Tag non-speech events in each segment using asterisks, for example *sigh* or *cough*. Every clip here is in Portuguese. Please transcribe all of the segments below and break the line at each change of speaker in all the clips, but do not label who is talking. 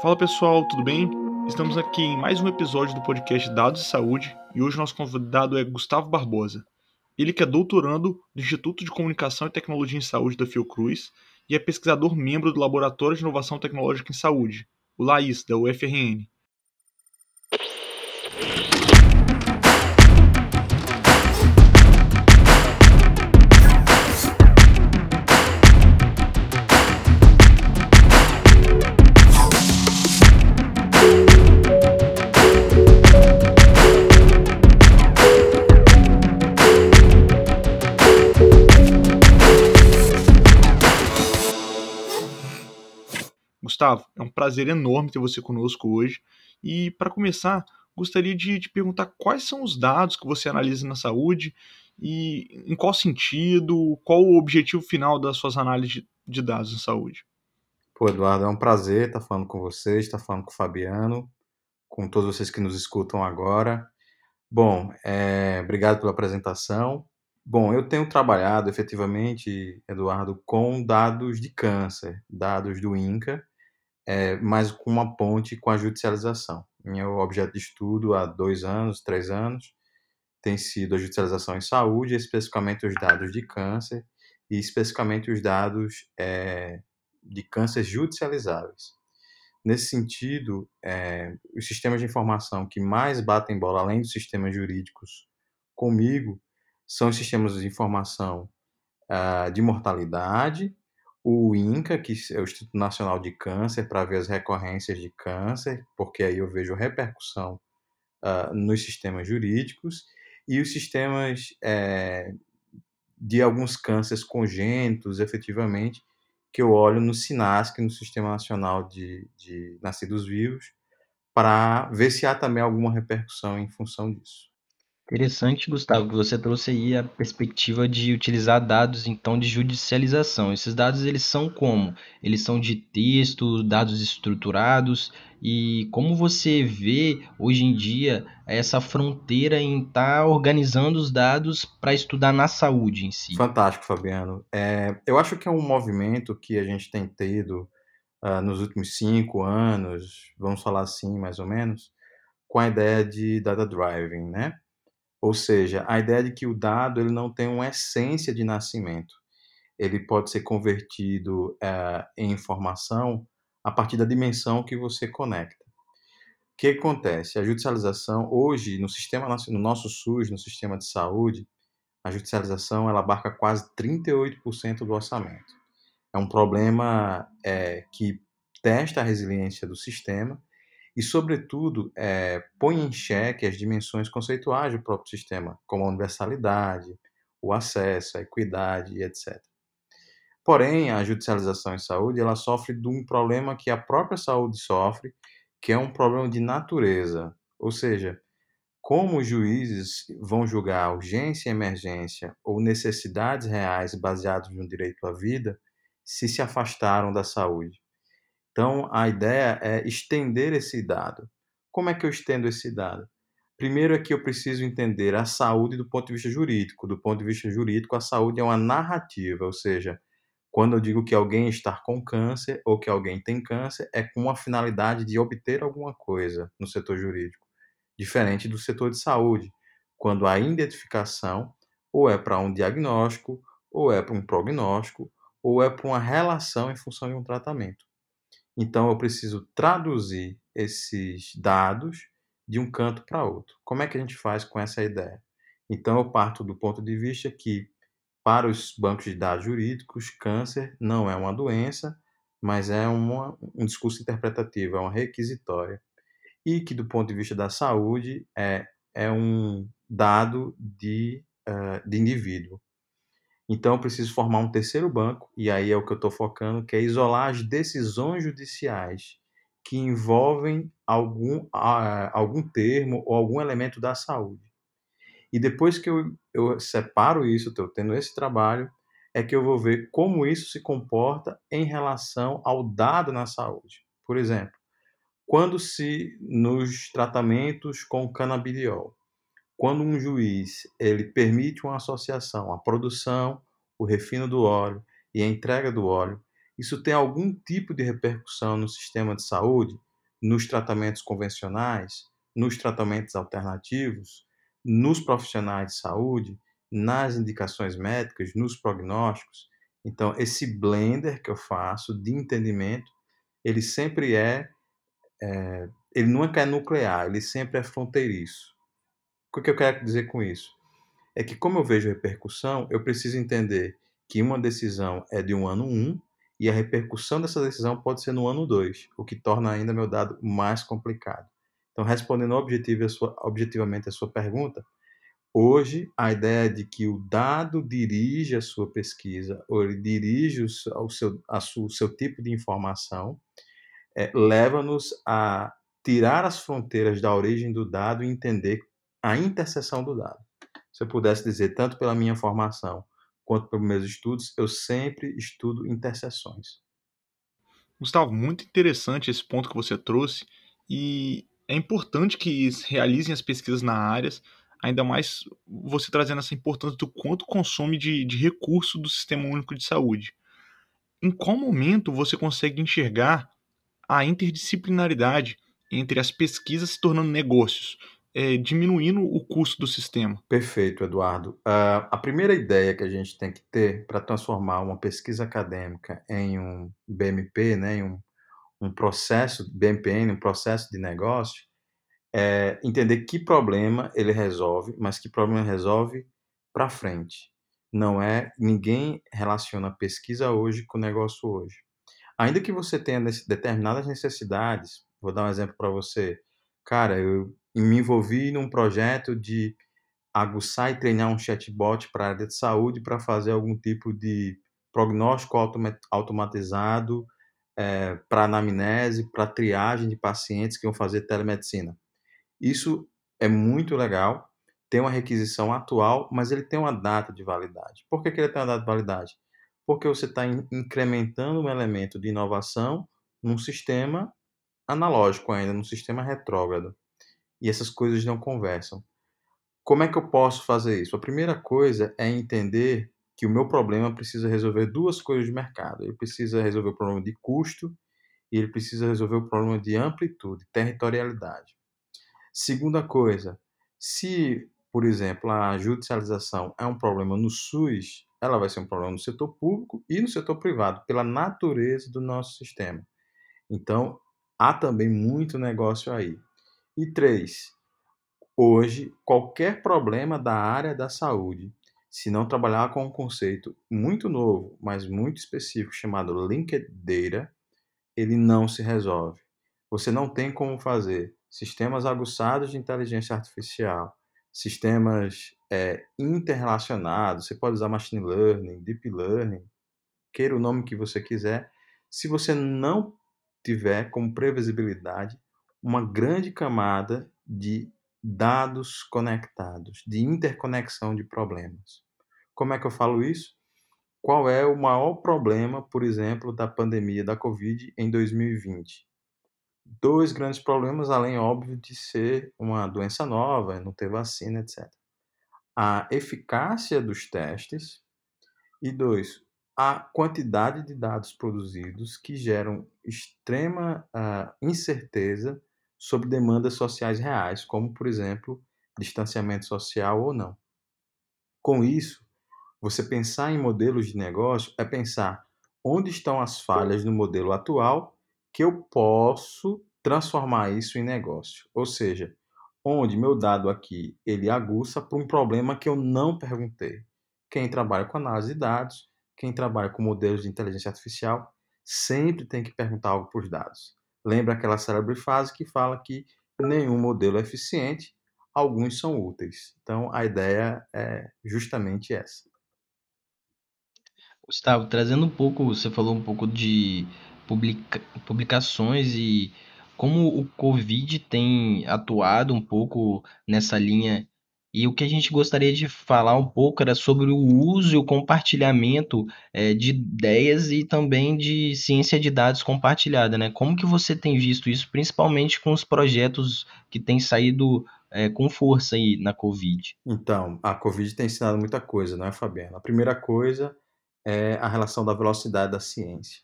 Fala pessoal, tudo bem? Estamos aqui em mais um episódio do podcast Dados e Saúde e hoje nosso convidado é Gustavo Barbosa. Ele que é doutorando do Instituto de Comunicação e Tecnologia em Saúde da Fiocruz e é pesquisador membro do Laboratório de Inovação Tecnológica em Saúde, o LAIS, da UFRN. Gustavo, é um prazer enorme ter você conosco hoje. E para começar, gostaria de te perguntar quais são os dados que você analisa na saúde e em qual sentido, qual o objetivo final das suas análises de dados na saúde.
Pô, Eduardo, é um prazer estar falando com vocês, estar falando com o Fabiano, com todos vocês que nos escutam agora. Bom, é, obrigado pela apresentação. Bom, eu tenho trabalhado efetivamente, Eduardo, com dados de câncer, dados do INCA, é, mas com uma ponte com a judicialização. Meu objeto de estudo há dois anos, três anos, tem sido a judicialização em saúde, especificamente os dados de câncer e especificamente os dados é, de câncer judicializáveis. Nesse sentido, é, os sistemas de informação que mais batem bola, além dos sistemas jurídicos, comigo, são os sistemas de informação uh, de mortalidade, o INCA, que é o Instituto Nacional de Câncer, para ver as recorrências de câncer, porque aí eu vejo repercussão uh, nos sistemas jurídicos, e os sistemas é, de alguns cânceres congênitos, efetivamente, que eu olho no SINASC, no Sistema Nacional de, de Nascidos Vivos, para ver se há também alguma repercussão em função disso.
Interessante, Gustavo, que você trouxe aí a perspectiva de utilizar dados então de judicialização. Esses dados eles são como? Eles são de texto, dados estruturados e como você vê hoje em dia essa fronteira em estar tá organizando os dados para estudar na saúde em si.
Fantástico, Fabiano. É, eu acho que é um movimento que a gente tem tido uh, nos últimos cinco anos, vamos falar assim, mais ou menos, com a ideia de data driving, né? Ou seja, a ideia de que o dado ele não tem uma essência de nascimento. Ele pode ser convertido uh, em informação a partir da dimensão que você conecta. O que acontece? A judicialização, hoje, no sistema no nosso SUS, no sistema de saúde, a judicialização ela abarca quase 38% do orçamento. É um problema é, que testa a resiliência do sistema e, sobretudo, é, põe em xeque as dimensões conceituais do próprio sistema, como a universalidade, o acesso, a equidade etc. Porém, a judicialização em saúde ela sofre de um problema que a própria saúde sofre, que é um problema de natureza, ou seja, como os juízes vão julgar urgência e emergência ou necessidades reais baseadas no direito à vida se se afastaram da saúde. Então, a ideia é estender esse dado. Como é que eu estendo esse dado? Primeiro é que eu preciso entender a saúde do ponto de vista jurídico. Do ponto de vista jurídico, a saúde é uma narrativa, ou seja, quando eu digo que alguém está com câncer ou que alguém tem câncer, é com a finalidade de obter alguma coisa no setor jurídico, diferente do setor de saúde, quando a identificação ou é para um diagnóstico, ou é para um prognóstico, ou é para uma relação em função de um tratamento. Então eu preciso traduzir esses dados de um canto para outro. Como é que a gente faz com essa ideia? Então eu parto do ponto de vista que para os bancos de dados jurídicos, câncer não é uma doença, mas é uma, um discurso interpretativo, é uma requisitória. E que, do ponto de vista da saúde, é, é um dado de, uh, de indivíduo. Então, eu preciso formar um terceiro banco, e aí é o que eu estou focando, que é isolar as decisões judiciais que envolvem algum, algum termo ou algum elemento da saúde. E depois que eu, eu separo isso, estou tendo esse trabalho, é que eu vou ver como isso se comporta em relação ao dado na saúde. Por exemplo, quando se nos tratamentos com canabidiol, quando um juiz ele permite uma associação, a produção, o refino do óleo e a entrega do óleo, isso tem algum tipo de repercussão no sistema de saúde, nos tratamentos convencionais, nos tratamentos alternativos, nos profissionais de saúde, nas indicações médicas, nos prognósticos. Então, esse blender que eu faço de entendimento, ele sempre é, é ele nunca é nuclear, ele sempre é fronteiriço. O que eu quero dizer com isso? É que, como eu vejo repercussão, eu preciso entender que uma decisão é de um ano 1 um, e a repercussão dessa decisão pode ser no ano 2, o que torna ainda meu dado mais complicado. Então, respondendo objetivo a sua, objetivamente a sua pergunta, hoje a ideia de que o dado dirige a sua pesquisa, ou ele dirige o seu, a o seu tipo de informação, é, leva-nos a tirar as fronteiras da origem do dado e entender a interseção do dado. Se eu pudesse dizer, tanto pela minha formação quanto pelos meus estudos, eu sempre estudo interseções.
Gustavo, muito interessante esse ponto que você trouxe e é importante que realizem as pesquisas na área, ainda mais você trazendo essa importância do quanto consome de, de recurso do Sistema Único de Saúde. Em qual momento você consegue enxergar a interdisciplinaridade entre as pesquisas se tornando negócios, é, diminuindo o custo do sistema.
Perfeito, Eduardo. Uh, a primeira ideia que a gente tem que ter para transformar uma pesquisa acadêmica em um BMP, né, em um, um processo, BMPN, um processo de negócio, é entender que problema ele resolve, mas que problema resolve para frente. Não é ninguém relaciona pesquisa hoje com negócio hoje. Ainda que você tenha determinadas necessidades, vou dar um exemplo para você. Cara, eu me envolvi num projeto de aguçar e treinar um chatbot para a área de saúde para fazer algum tipo de prognóstico automatizado é, para anamnese, para triagem de pacientes que vão fazer telemedicina. Isso é muito legal, tem uma requisição atual, mas ele tem uma data de validade. Por que, que ele tem uma data de validade? Porque você está incrementando um elemento de inovação num sistema analógico ainda, num sistema retrógrado. E essas coisas não conversam. Como é que eu posso fazer isso? A primeira coisa é entender que o meu problema precisa resolver duas coisas de mercado. Ele precisa resolver o problema de custo e ele precisa resolver o problema de amplitude, territorialidade. Segunda coisa, se, por exemplo, a judicialização é um problema no SUS, ela vai ser um problema no setor público e no setor privado, pela natureza do nosso sistema. Então, há também muito negócio aí. E três, hoje, qualquer problema da área da saúde, se não trabalhar com um conceito muito novo, mas muito específico, chamado Linked Data, ele não se resolve. Você não tem como fazer sistemas aguçados de inteligência artificial, sistemas é, interrelacionados, você pode usar machine learning, deep learning, queira o nome que você quiser, se você não tiver como previsibilidade uma grande camada de dados conectados, de interconexão de problemas. Como é que eu falo isso? Qual é o maior problema, por exemplo, da pandemia da Covid em 2020? Dois grandes problemas, além, óbvio, de ser uma doença nova, não ter vacina, etc. A eficácia dos testes e, dois, a quantidade de dados produzidos que geram extrema uh, incerteza sobre demandas sociais reais, como, por exemplo, distanciamento social ou não. Com isso, você pensar em modelos de negócio é pensar onde estão as falhas no modelo atual que eu posso transformar isso em negócio. Ou seja, onde meu dado aqui ele aguça para um problema que eu não perguntei. Quem trabalha com análise de dados quem trabalha com modelos de inteligência artificial sempre tem que perguntar algo para os dados. Lembra aquela célebre frase que fala que nenhum modelo é eficiente, alguns são úteis. Então a ideia é justamente essa.
Gustavo, trazendo um pouco, você falou um pouco de publica publicações e como o Covid tem atuado um pouco nessa linha e o que a gente gostaria de falar um pouco era sobre o uso e o compartilhamento é, de ideias e também de ciência de dados compartilhada, né? Como que você tem visto isso, principalmente com os projetos que têm saído é, com força aí na Covid?
Então, a Covid tem ensinado muita coisa, não é, Fabiana? A primeira coisa é a relação da velocidade da ciência.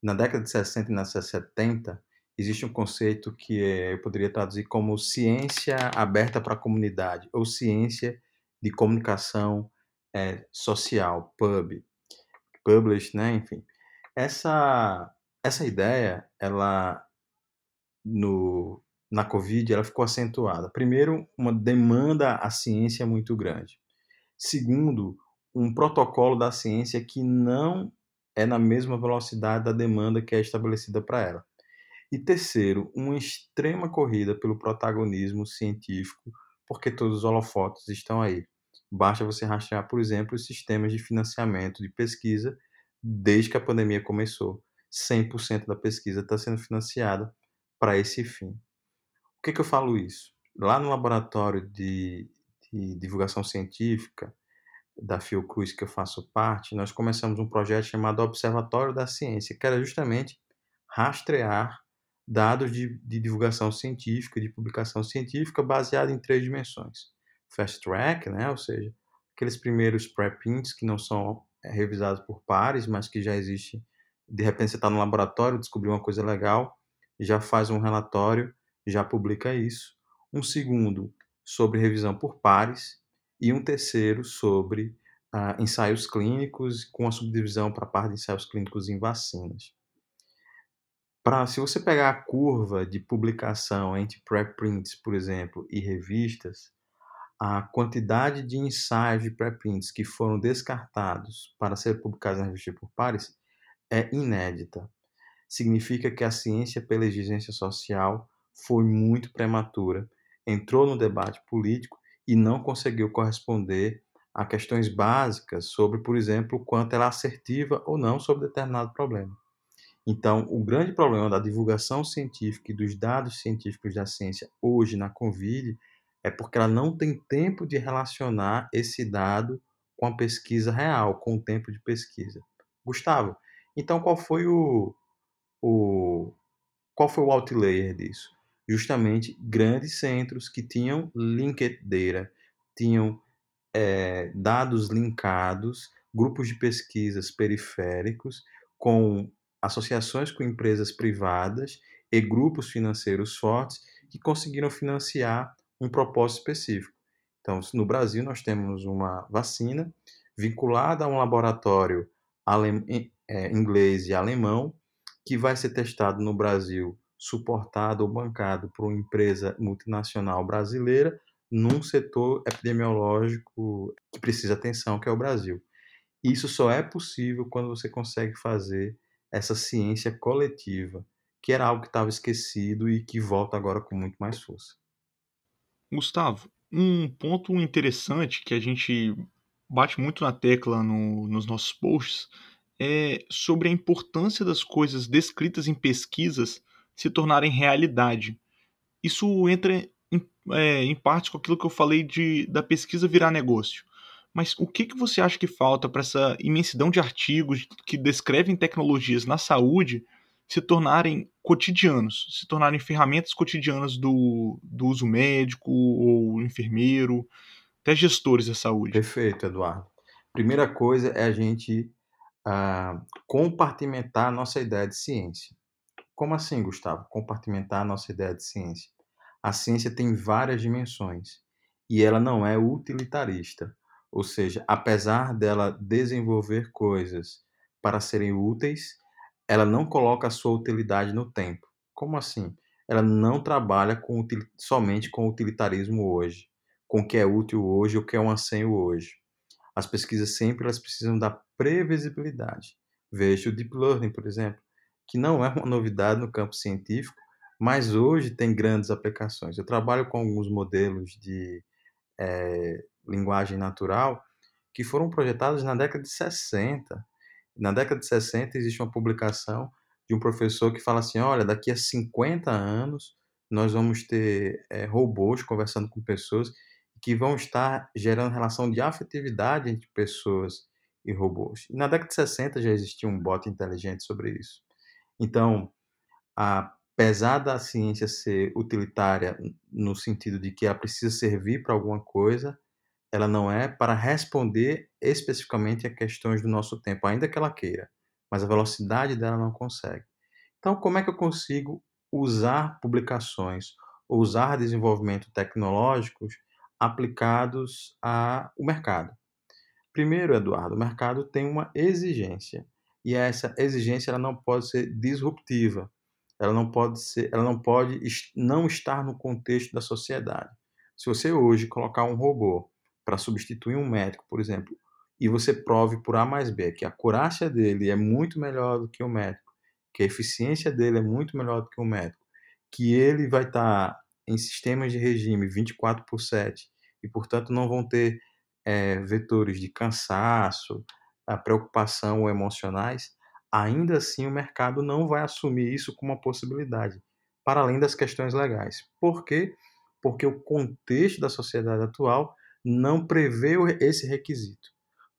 Na década de 60 e na década de 70, existe um conceito que é, eu poderia traduzir como ciência aberta para a comunidade, ou ciência de comunicação é, social, pub, publish, né? Enfim, essa essa ideia, ela no na Covid, ela ficou acentuada. Primeiro, uma demanda à ciência muito grande. Segundo, um protocolo da ciência que não é na mesma velocidade da demanda que é estabelecida para ela. E terceiro, uma extrema corrida pelo protagonismo científico, porque todos os holofotes estão aí. Basta você rastrear, por exemplo, os sistemas de financiamento de pesquisa desde que a pandemia começou. 100% da pesquisa está sendo financiada para esse fim. Por que, que eu falo isso? Lá no laboratório de, de divulgação científica da Fiocruz, que eu faço parte, nós começamos um projeto chamado Observatório da Ciência, que era justamente rastrear dados de, de divulgação científica, de publicação científica, baseado em três dimensões. Fast Track, né, ou seja, aqueles primeiros preprints que não são é, revisados por pares, mas que já existe. De repente você está no laboratório, descobriu uma coisa legal, já faz um relatório, já publica isso. Um segundo sobre revisão por pares e um terceiro sobre ah, ensaios clínicos com a subdivisão para a parte de ensaios clínicos em vacinas. Pra, se você pegar a curva de publicação entre preprints, por exemplo, e revistas, a quantidade de ensaios de preprints que foram descartados para ser publicados na revista por pares é inédita. Significa que a ciência pela exigência social foi muito prematura, entrou no debate político e não conseguiu corresponder a questões básicas sobre, por exemplo, quanto ela é assertiva ou não sobre determinado problema. Então, o grande problema da divulgação científica e dos dados científicos da ciência hoje na Covid é porque ela não tem tempo de relacionar esse dado com a pesquisa real, com o tempo de pesquisa. Gustavo, então qual foi o, o qual foi o outlayer disso? Justamente grandes centros que tinham linked data, tinham é, dados linkados, grupos de pesquisas periféricos com associações com empresas privadas e grupos financeiros fortes que conseguiram financiar um propósito específico. Então, no Brasil, nós temos uma vacina vinculada a um laboratório é, inglês e alemão que vai ser testado no Brasil, suportado ou bancado por uma empresa multinacional brasileira num setor epidemiológico que precisa atenção, que é o Brasil. Isso só é possível quando você consegue fazer essa ciência coletiva, que era algo que estava esquecido e que volta agora com muito mais força.
Gustavo, um ponto interessante que a gente bate muito na tecla no, nos nossos posts é sobre a importância das coisas descritas em pesquisas se tornarem realidade. Isso entra em, é, em parte com aquilo que eu falei de, da pesquisa virar negócio. Mas o que, que você acha que falta para essa imensidão de artigos que descrevem tecnologias na saúde se tornarem cotidianos, se tornarem ferramentas cotidianas do, do uso médico ou enfermeiro, até gestores da saúde?
Perfeito, Eduardo. Primeira coisa é a gente uh, compartimentar a nossa ideia de ciência. Como assim, Gustavo? Compartimentar a nossa ideia de ciência. A ciência tem várias dimensões e ela não é utilitarista. Ou seja, apesar dela desenvolver coisas para serem úteis, ela não coloca a sua utilidade no tempo. Como assim? Ela não trabalha com, somente com utilitarismo hoje, com o que é útil hoje, o que é um anseio hoje. As pesquisas sempre elas precisam da previsibilidade. Veja o Deep Learning, por exemplo, que não é uma novidade no campo científico, mas hoje tem grandes aplicações. Eu trabalho com alguns modelos de é, linguagem natural que foram projetados na década de 60. Na década de 60 existe uma publicação de um professor que fala assim, olha, daqui a 50 anos nós vamos ter é, robôs conversando com pessoas que vão estar gerando relação de afetividade entre pessoas e robôs. E na década de 60 já existia um bot inteligente sobre isso. Então, apesar da ciência ser utilitária no sentido de que ela precisa servir para alguma coisa, ela não é para responder especificamente a questões do nosso tempo, ainda que ela queira, mas a velocidade dela não consegue. Então, como é que eu consigo usar publicações usar desenvolvimento tecnológicos aplicados ao mercado? Primeiro, Eduardo, o mercado tem uma exigência e essa exigência ela não pode ser disruptiva. Ela não pode ser, ela não pode não estar no contexto da sociedade. Se você hoje colocar um robô para substituir um médico, por exemplo, e você prove por A mais B que a acurácia dele é muito melhor do que o médico, que a eficiência dele é muito melhor do que o médico, que ele vai estar tá em sistemas de regime 24 por 7 e, portanto, não vão ter é, vetores de cansaço, a preocupação ou emocionais, ainda assim o mercado não vai assumir isso como uma possibilidade, para além das questões legais. Por quê? Porque o contexto da sociedade atual não prevê esse requisito.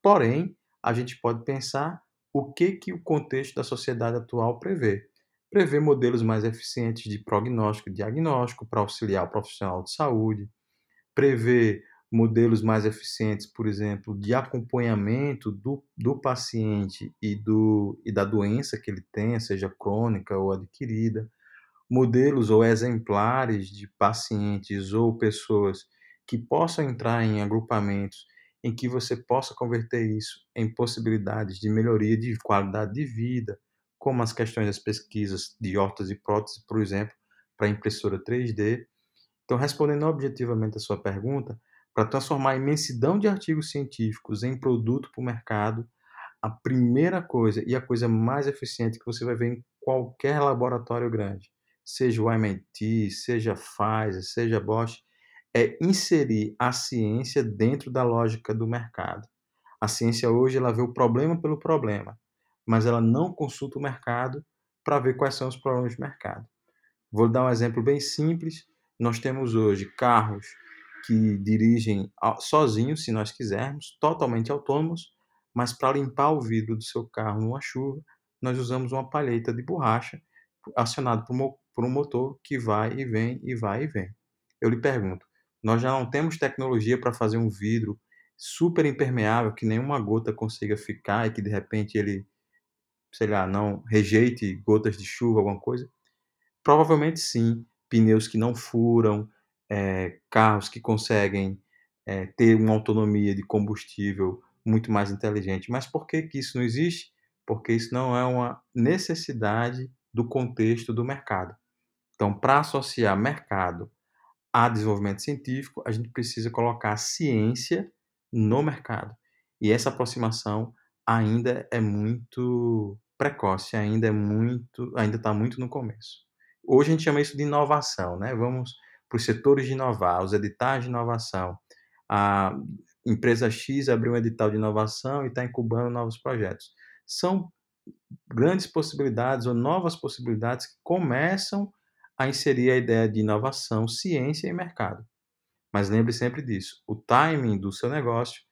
Porém, a gente pode pensar o que, que o contexto da sociedade atual prevê. Prevê modelos mais eficientes de prognóstico e diagnóstico para auxiliar o profissional de saúde, prevê modelos mais eficientes, por exemplo, de acompanhamento do, do paciente e, do, e da doença que ele tenha, seja crônica ou adquirida, modelos ou exemplares de pacientes ou pessoas que possam entrar em agrupamentos em que você possa converter isso em possibilidades de melhoria de qualidade de vida, como as questões das pesquisas de hortas e próteses, por exemplo, para impressora 3D. Então, respondendo objetivamente a sua pergunta, para transformar a imensidão de artigos científicos em produto para o mercado, a primeira coisa e a coisa mais eficiente que você vai ver em qualquer laboratório grande, seja o MIT, seja Pfizer, seja Bosch, é inserir a ciência dentro da lógica do mercado. A ciência hoje ela vê o problema pelo problema, mas ela não consulta o mercado para ver quais são os problemas do mercado. Vou dar um exemplo bem simples. Nós temos hoje carros que dirigem sozinhos, se nós quisermos, totalmente autônomos, mas para limpar o vidro do seu carro numa chuva, nós usamos uma palheta de borracha acionada por um motor que vai e vem e vai e vem. Eu lhe pergunto, nós já não temos tecnologia para fazer um vidro super impermeável que nenhuma gota consiga ficar e que de repente ele, sei lá, não rejeite gotas de chuva, alguma coisa? Provavelmente sim. Pneus que não furam, é, carros que conseguem é, ter uma autonomia de combustível muito mais inteligente. Mas por que, que isso não existe? Porque isso não é uma necessidade do contexto do mercado. Então, para associar mercado a desenvolvimento científico, a gente precisa colocar a ciência no mercado. E essa aproximação ainda é muito precoce, ainda é muito, ainda está muito no começo. Hoje a gente chama isso de inovação, né? Vamos para os setores de inovar, os editais de inovação. A empresa X abriu um edital de inovação e está incubando novos projetos. São grandes possibilidades ou novas possibilidades que começam a inserir a ideia de inovação, ciência e mercado. Mas lembre sempre disso: o timing do seu negócio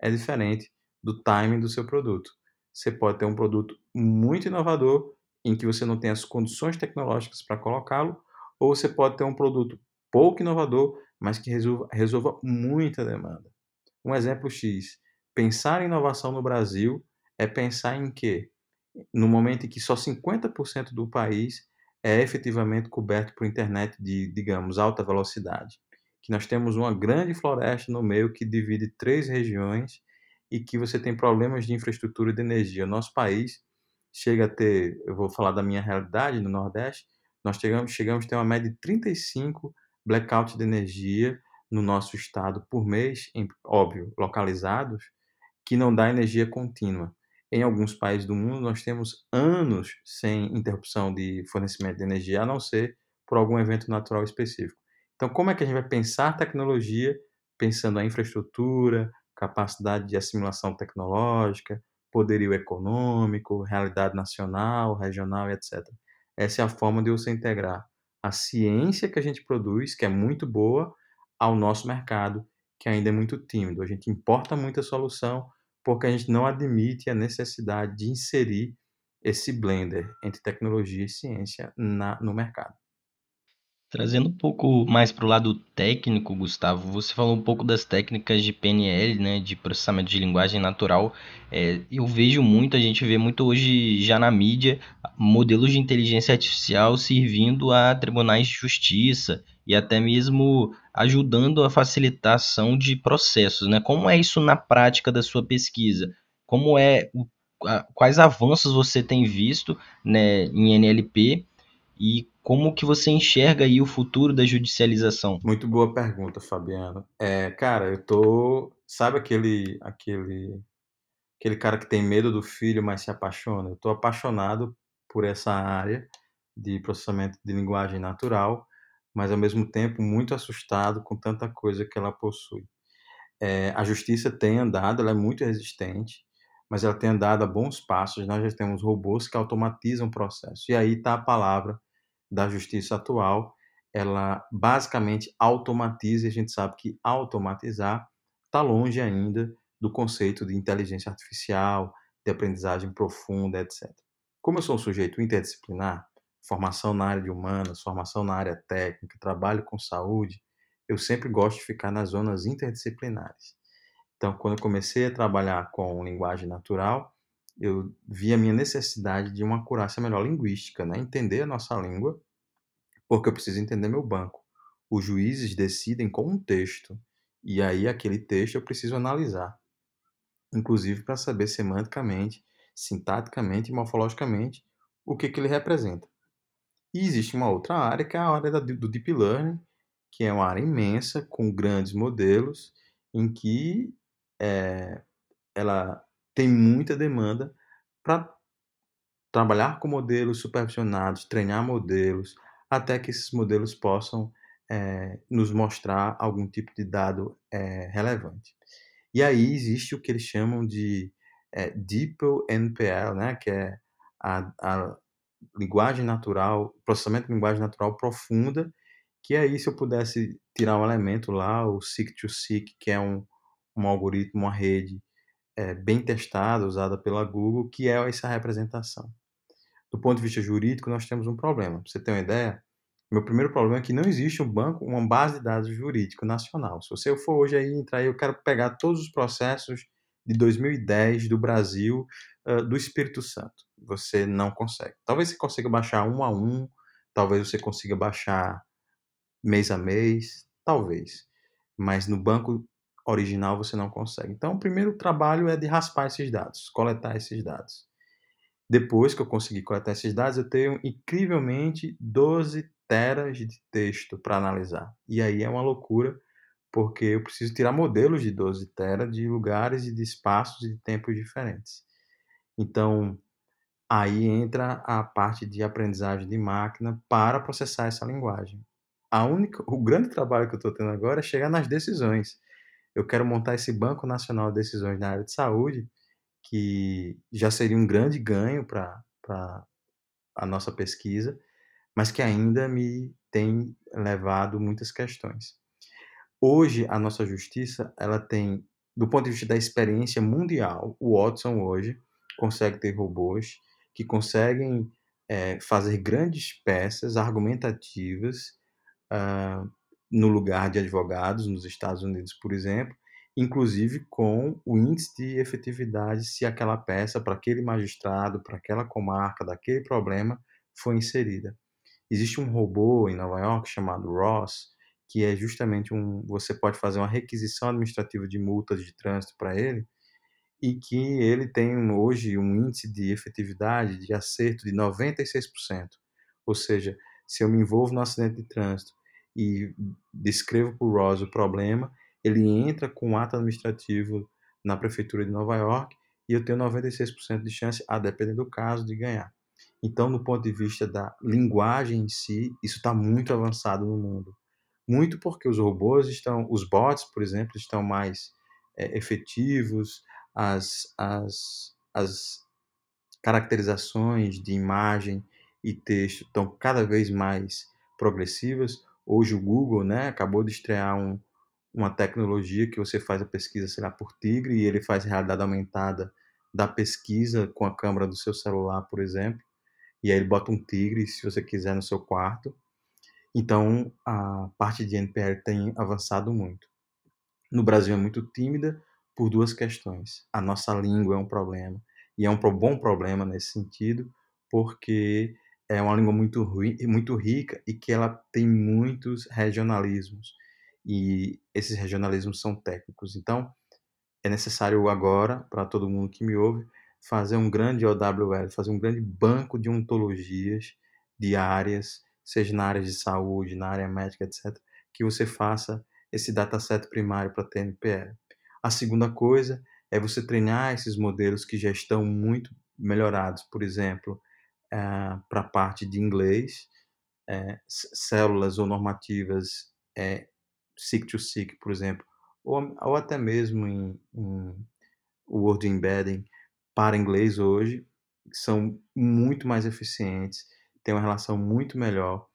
é diferente do timing do seu produto. Você pode ter um produto muito inovador em que você não tem as condições tecnológicas para colocá-lo, ou você pode ter um produto pouco inovador, mas que resolva, resolva muita demanda. Um exemplo X: pensar em inovação no Brasil é pensar em que, no momento em que só 50% do país é efetivamente coberto por internet de, digamos, alta velocidade, que nós temos uma grande floresta no meio que divide três regiões e que você tem problemas de infraestrutura de energia. Nosso país chega a ter, eu vou falar da minha realidade no Nordeste, nós chegamos, chegamos a ter uma média de 35 blackout de energia no nosso estado por mês, em, óbvio, localizados, que não dá energia contínua. Em alguns países do mundo, nós temos anos sem interrupção de fornecimento de energia, a não ser por algum evento natural específico. Então, como é que a gente vai pensar tecnologia pensando a infraestrutura, capacidade de assimilação tecnológica, poderio econômico, realidade nacional, regional, etc. Essa é a forma de você integrar a ciência que a gente produz, que é muito boa, ao nosso mercado, que ainda é muito tímido. A gente importa muita solução porque a gente não admite a necessidade de inserir esse blender entre tecnologia e ciência na, no mercado.
Trazendo um pouco mais para o lado técnico, Gustavo, você falou um pouco das técnicas de PNL, né, de processamento de linguagem natural. É, eu vejo muito, a gente vê muito hoje já na mídia, modelos de inteligência artificial servindo a tribunais de justiça e até mesmo ajudando a facilitação de processos, né? Como é isso na prática da sua pesquisa? Como é, quais avanços você tem visto, né, em NLP e como que você enxerga aí o futuro da judicialização?
Muito boa pergunta, Fabiano. É, cara, eu tô, sabe aquele aquele aquele cara que tem medo do filho, mas se apaixona? Eu tô apaixonado por essa área de processamento de linguagem natural, mas ao mesmo tempo muito assustado com tanta coisa que ela possui. É, a justiça tem andado, ela é muito resistente, mas ela tem andado a bons passos. Nós já temos robôs que automatizam o processo. E aí está a palavra da justiça atual, ela basicamente automatiza, e a gente sabe que automatizar está longe ainda do conceito de inteligência artificial, de aprendizagem profunda, etc. Como eu sou um sujeito interdisciplinar, formação na área de humanas, formação na área técnica, trabalho com saúde, eu sempre gosto de ficar nas zonas interdisciplinares. Então, quando eu comecei a trabalhar com linguagem natural, eu vi a minha necessidade de uma acurácia melhor linguística, né? entender a nossa língua, porque eu preciso entender meu banco. Os juízes decidem com um texto, e aí aquele texto eu preciso analisar, inclusive para saber semanticamente, sintaticamente e morfologicamente o que, que ele representa. E existe uma outra área, que é a área do Deep Learning, que é uma área imensa, com grandes modelos, em que é, ela tem muita demanda para trabalhar com modelos supervisionados, treinar modelos, até que esses modelos possam é, nos mostrar algum tipo de dado é, relevante. E aí existe o que eles chamam de é, NPL, né, que é a, a linguagem natural, processamento de linguagem natural profunda, que aí se eu pudesse tirar um elemento lá, o Seek-to-Seek, que é um, um algoritmo, uma rede é, bem testada, usada pela Google, que é essa representação. Do ponto de vista jurídico, nós temos um problema. Pra você ter uma ideia, meu primeiro problema é que não existe um banco, uma base de dados jurídico nacional. Se você for hoje aí entrar aí, eu quero pegar todos os processos de 2010 do Brasil, uh, do Espírito Santo. Você não consegue. Talvez você consiga baixar um a um, talvez você consiga baixar mês a mês, talvez. Mas no banco original você não consegue. Então, o primeiro trabalho é de raspar esses dados, coletar esses dados. Depois que eu conseguir coletar esses dados, eu tenho incrivelmente 12 teras de texto para analisar. E aí é uma loucura, porque eu preciso tirar modelos de 12 teras de lugares e de espaços e de tempos diferentes. Então, aí entra a parte de aprendizagem de máquina para processar essa linguagem. A única, o grande trabalho que eu estou tendo agora é chegar nas decisões eu quero montar esse Banco Nacional de Decisões na área de saúde, que já seria um grande ganho para a nossa pesquisa, mas que ainda me tem levado muitas questões. Hoje, a nossa justiça, ela tem, do ponto de vista da experiência mundial, o Watson hoje consegue ter robôs que conseguem é, fazer grandes peças argumentativas uh, no lugar de advogados nos Estados Unidos, por exemplo, inclusive com o índice de efetividade se aquela peça para aquele magistrado, para aquela comarca, daquele problema foi inserida. Existe um robô em Nova York chamado Ross, que é justamente um você pode fazer uma requisição administrativa de multas de trânsito para ele e que ele tem hoje um índice de efetividade de acerto de 96%. Ou seja, se eu me envolvo no acidente de trânsito e descrevo para o Ross o problema, ele entra com um ato administrativo na prefeitura de Nova York e eu tenho 96% de chance, a depender do caso, de ganhar. Então, no ponto de vista da linguagem em si, isso está muito avançado no mundo. Muito porque os robôs estão, os bots, por exemplo, estão mais é, efetivos, as, as, as caracterizações de imagem e texto estão cada vez mais progressivas. Hoje o Google né, acabou de estrear um, uma tecnologia que você faz a pesquisa, sei lá, por Tigre, e ele faz realidade aumentada da pesquisa com a câmera do seu celular, por exemplo. E aí ele bota um tigre, se você quiser, no seu quarto. Então, a parte de NPL tem avançado muito. No Brasil é muito tímida por duas questões. A nossa língua é um problema, e é um bom problema nesse sentido, porque é uma língua muito, muito rica e que ela tem muitos regionalismos. E esses regionalismos são técnicos. Então, é necessário agora, para todo mundo que me ouve, fazer um grande OWL, fazer um grande banco de ontologias de áreas, seja na área de saúde, na área médica, etc., que você faça esse dataset primário para TNPL. A segunda coisa é você treinar esses modelos que já estão muito melhorados, por exemplo, eh, para a parte de inglês, é, células ou normativas é, seek-to-seek, por exemplo, ou, ou até mesmo em, em Word Embedding para inglês hoje, são muito mais eficientes, têm uma relação muito melhor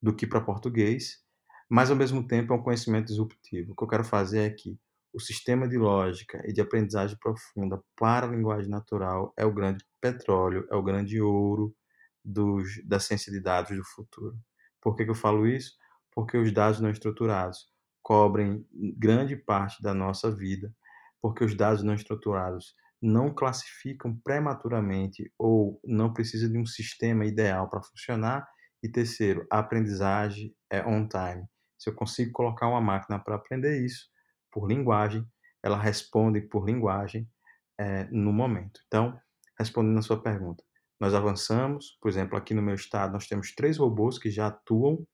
do que para português, mas ao mesmo tempo é um conhecimento disruptivo. O que eu quero fazer é que o sistema de lógica e de aprendizagem profunda para a linguagem natural é o grande petróleo, é o grande ouro dos, da ciência de dados do futuro. Por que, que eu falo isso? Porque os dados não estruturados cobrem grande parte da nossa vida, porque os dados não estruturados não classificam prematuramente ou não precisa de um sistema ideal para funcionar. E terceiro, a aprendizagem é on time. Se eu consigo colocar uma máquina para aprender isso por linguagem, ela responde por linguagem é, no momento. Então, respondendo a sua pergunta, nós avançamos, por exemplo, aqui no meu estado, nós temos três robôs que já atuam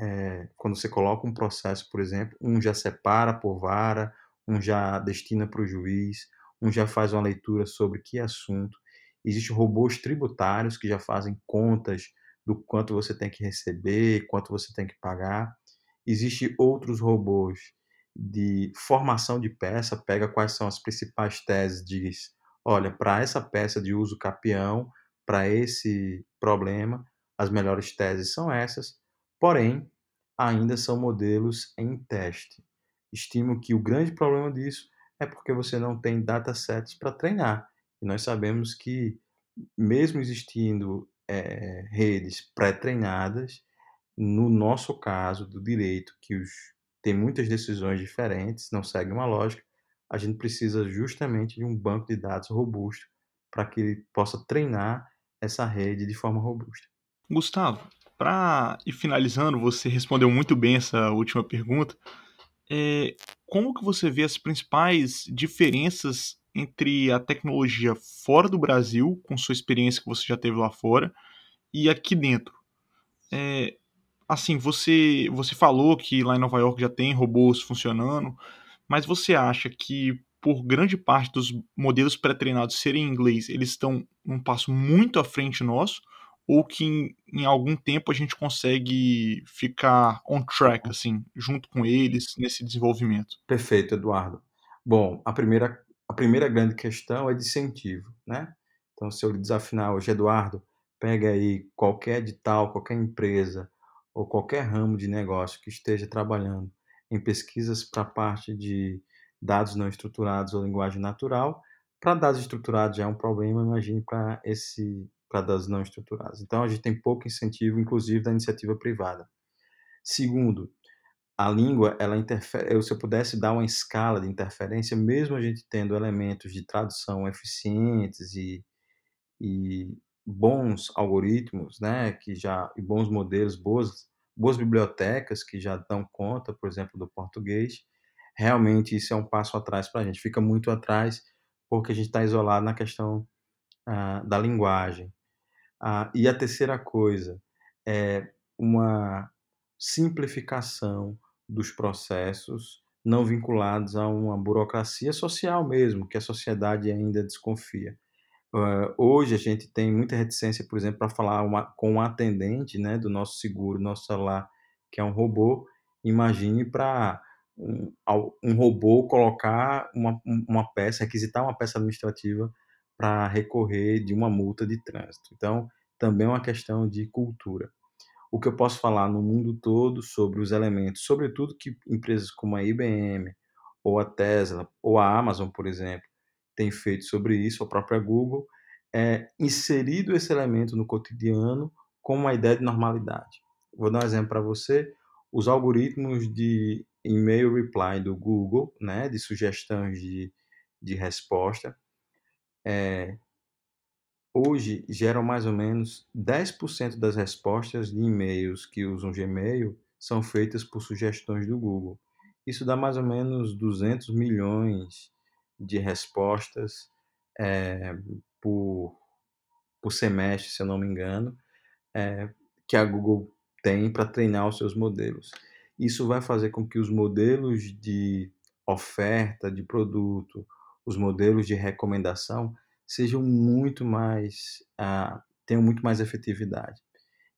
é, quando você coloca um processo, por exemplo, um já separa por vara, um já destina para o juiz, um já faz uma leitura sobre que assunto. Existem robôs tributários que já fazem contas do quanto você tem que receber, quanto você tem que pagar. Existem outros robôs de formação de peça, pega quais são as principais teses, diz, olha, para essa peça de uso capião, para esse problema, as melhores teses são essas, porém, ainda são modelos em teste. Estimo que o grande problema disso é porque você não tem datasets para treinar. E nós sabemos que, mesmo existindo é, redes pré-treinadas, no nosso caso do direito, que os, tem muitas decisões diferentes, não segue uma lógica, a gente precisa justamente de um banco de dados robusto para que ele possa treinar essa rede de forma robusta.
Gustavo, para ir finalizando, você respondeu muito bem essa última pergunta. É, como que você vê as principais diferenças entre a tecnologia fora do Brasil, com sua experiência que você já teve lá fora, e aqui dentro? É, assim, você, você falou que lá em Nova York já tem robôs funcionando, mas você acha que por grande parte dos modelos pré-treinados serem em inglês, eles estão um passo muito à frente nosso, ou que em, em, algum tempo a gente consegue ficar on track, assim, junto com eles nesse desenvolvimento?
Perfeito, Eduardo. Bom, a primeira, a primeira grande questão é de incentivo, né? Então, se eu lhe desafinar hoje, Eduardo, pega aí qualquer edital, qualquer empresa ou qualquer ramo de negócio que esteja trabalhando em pesquisas para parte de dados não estruturados ou linguagem natural. Para dados estruturados já é um problema, imagine para esse para dados não estruturados. Então a gente tem pouco incentivo, inclusive da iniciativa privada. Segundo, a língua, ela interfere, se eu pudesse dar uma escala de interferência, mesmo a gente tendo elementos de tradução eficientes e, e bons algoritmos, né, que já e bons modelos, boas boas bibliotecas que já dão conta, por exemplo, do português, realmente isso é um passo atrás para a gente. Fica muito atrás porque a gente está isolado na questão ah, da linguagem. Ah, e a terceira coisa é uma simplificação dos processos não vinculados a uma burocracia social mesmo, que a sociedade ainda desconfia. Uh, hoje a gente tem muita reticência, por exemplo, para falar uma, com um atendente né, do nosso seguro, nosso celular, que é um robô. Imagine para um, um robô colocar uma, uma peça, requisitar uma peça administrativa para recorrer de uma multa de trânsito. Então, também é uma questão de cultura. O que eu posso falar no mundo todo sobre os elementos, sobretudo que empresas como a IBM, ou a Tesla, ou a Amazon, por exemplo, têm feito sobre isso, a própria Google, é inserido esse elemento no cotidiano com uma ideia de normalidade. vou dar um exemplo para você, os algoritmos de e-mail reply do Google, né, de sugestões de, de resposta, é, hoje geram mais ou menos 10% das respostas de e-mails que usam Gmail são feitas por sugestões do Google. Isso dá mais ou menos 200 milhões de respostas é, por, por semestre, se eu não me engano, é, que a Google tem para treinar os seus modelos. Isso vai fazer com que os modelos de oferta de produto, os modelos de recomendação sejam muito mais, ah, tenham muito mais efetividade.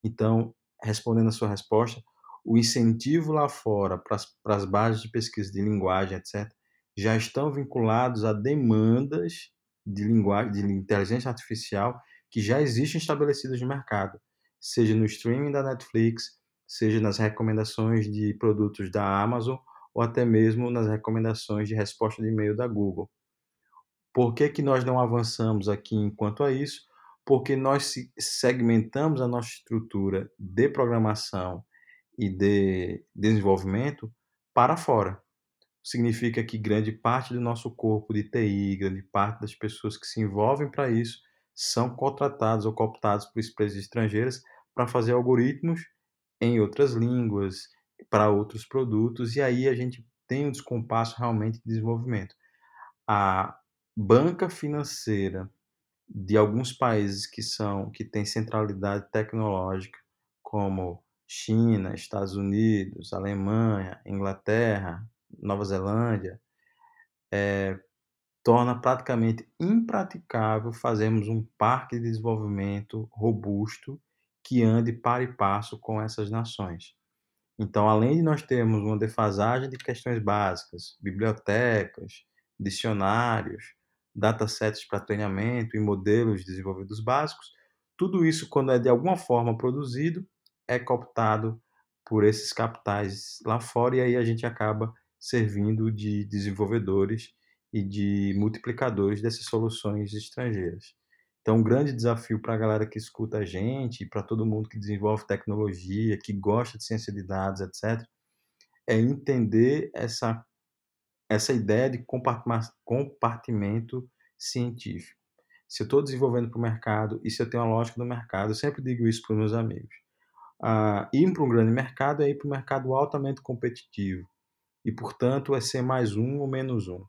Então, respondendo a sua resposta, o incentivo lá fora para as bases de pesquisa de linguagem, etc., já estão vinculados a demandas de linguagem, de inteligência artificial que já existem estabelecidas no mercado, seja no streaming da Netflix, seja nas recomendações de produtos da Amazon ou até mesmo nas recomendações de resposta de e-mail da Google. Por que, que nós não avançamos aqui enquanto a isso? Porque nós segmentamos a nossa estrutura de programação e de desenvolvimento para fora. Significa que grande parte do nosso corpo de TI, grande parte das pessoas que se envolvem para isso, são contratados ou cooptados por empresas estrangeiras para fazer algoritmos em outras línguas, para outros produtos, e aí a gente tem um descompasso realmente de desenvolvimento. A banca financeira de alguns países que são que têm centralidade tecnológica, como China, Estados Unidos, Alemanha, Inglaterra, Nova Zelândia, é, torna praticamente impraticável fazermos um parque de desenvolvimento robusto que ande para e passo com essas nações. Então, além de nós termos uma defasagem de questões básicas, bibliotecas, dicionários, datasets para treinamento e modelos desenvolvidos básicos, tudo isso, quando é de alguma forma produzido, é cooptado por esses capitais lá fora e aí a gente acaba servindo de desenvolvedores e de multiplicadores dessas soluções estrangeiras. Então, um grande desafio para a galera que escuta a gente, para todo mundo que desenvolve tecnologia, que gosta de ciência de dados, etc., é entender essa, essa ideia de compartimento científico. Se eu estou desenvolvendo para o mercado e se eu tenho uma lógica do mercado, eu sempre digo isso para os meus amigos. Uh, ir para um grande mercado é ir para um mercado altamente competitivo e, portanto, é ser mais um ou menos um.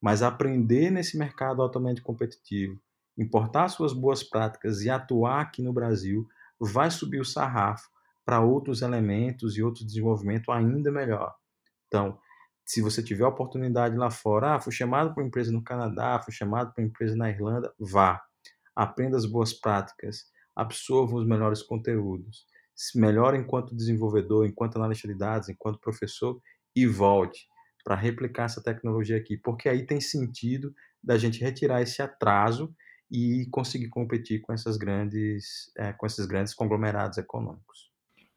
Mas aprender nesse mercado altamente competitivo importar suas boas práticas e atuar aqui no Brasil, vai subir o sarrafo para outros elementos e outro desenvolvimento ainda melhor. Então, se você tiver oportunidade lá fora, ah, fui chamado para uma empresa no Canadá, fui chamado para uma empresa na Irlanda, vá. Aprenda as boas práticas, absorva os melhores conteúdos, se melhore enquanto desenvolvedor, enquanto analista de dados, enquanto professor e volte para replicar essa tecnologia aqui, porque aí tem sentido da gente retirar esse atraso e conseguir competir com essas grandes, é, com esses grandes conglomerados econômicos.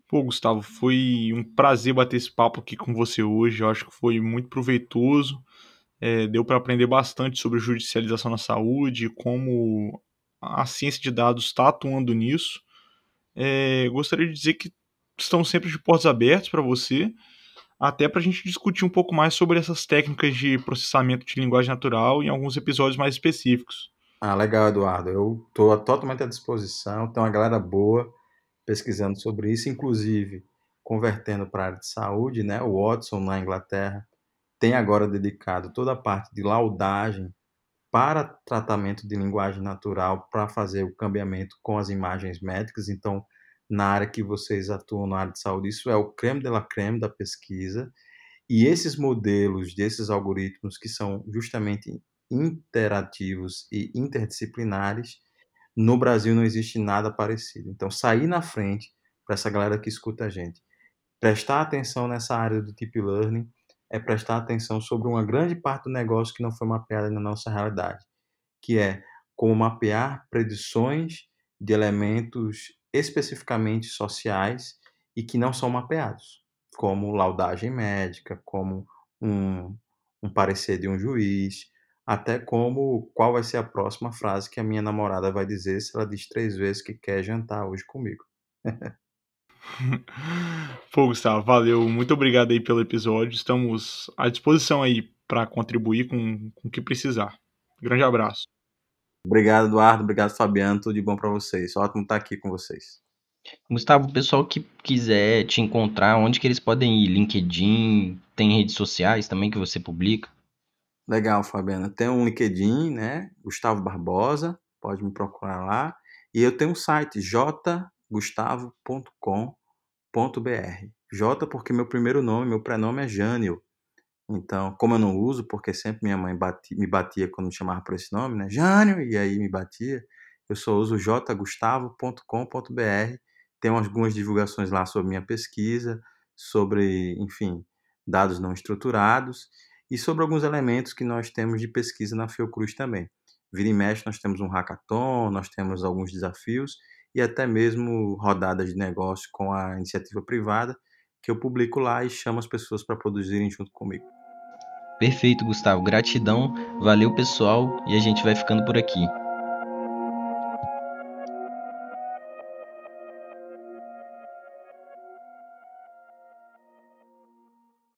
Pô, Gustavo, foi um prazer bater esse papo aqui com você hoje. Eu acho que foi muito proveitoso. É, deu para aprender bastante sobre judicialização na saúde, como a ciência de dados está atuando nisso. É, gostaria de dizer que estão sempre de portas abertas para você, até para a gente discutir um pouco mais sobre essas técnicas de processamento de linguagem natural em alguns episódios mais específicos.
Ah, legal, Eduardo. Eu estou totalmente à disposição. Tem uma galera boa pesquisando sobre isso, inclusive convertendo para a área de saúde, né? O Watson na Inglaterra tem agora dedicado toda a parte de laudagem para tratamento de linguagem natural para fazer o cambiamento com as imagens médicas. Então, na área que vocês atuam na área de saúde, isso é o creme de la creme da pesquisa. E esses modelos desses algoritmos que são justamente interativos e interdisciplinares, no Brasil não existe nada parecido. Então, sair na frente para essa galera que escuta a gente, prestar atenção nessa área do deep learning é prestar atenção sobre uma grande parte do negócio que não foi mapeada na nossa realidade, que é como mapear predições de elementos especificamente sociais e que não são mapeados, como laudagem médica, como um, um parecer de um juiz, até como qual vai ser a próxima frase que a minha namorada vai dizer se ela diz três vezes que quer jantar hoje comigo. *laughs*
Pô, Gustavo, valeu. Muito obrigado aí pelo episódio. Estamos à disposição aí para contribuir com, com o que precisar. Grande abraço.
Obrigado, Eduardo. Obrigado, Fabiano. Tudo de bom para vocês. Ótimo estar aqui com vocês.
Gustavo, o pessoal que quiser te encontrar, onde que eles podem ir? LinkedIn, tem redes sociais também que você publica?
Legal, Fabiana. Tem um LinkedIn, né? Gustavo Barbosa, pode me procurar lá. E eu tenho um site, jgustavo.com.br. J porque meu primeiro nome, meu prenome é Jânio. Então, como eu não uso, porque sempre minha mãe me batia quando me chamava por esse nome, né? Jânio, e aí me batia, eu só uso jgustavo.com.br. Tem algumas divulgações lá sobre minha pesquisa, sobre, enfim, dados não estruturados e sobre alguns elementos que nós temos de pesquisa na Fiocruz também. Vira e mexe, nós temos um hackathon, nós temos alguns desafios e até mesmo rodadas de negócio com a iniciativa privada, que eu publico lá e chamo as pessoas para produzirem junto comigo.
Perfeito, Gustavo. Gratidão. Valeu, pessoal. E a gente vai ficando por aqui.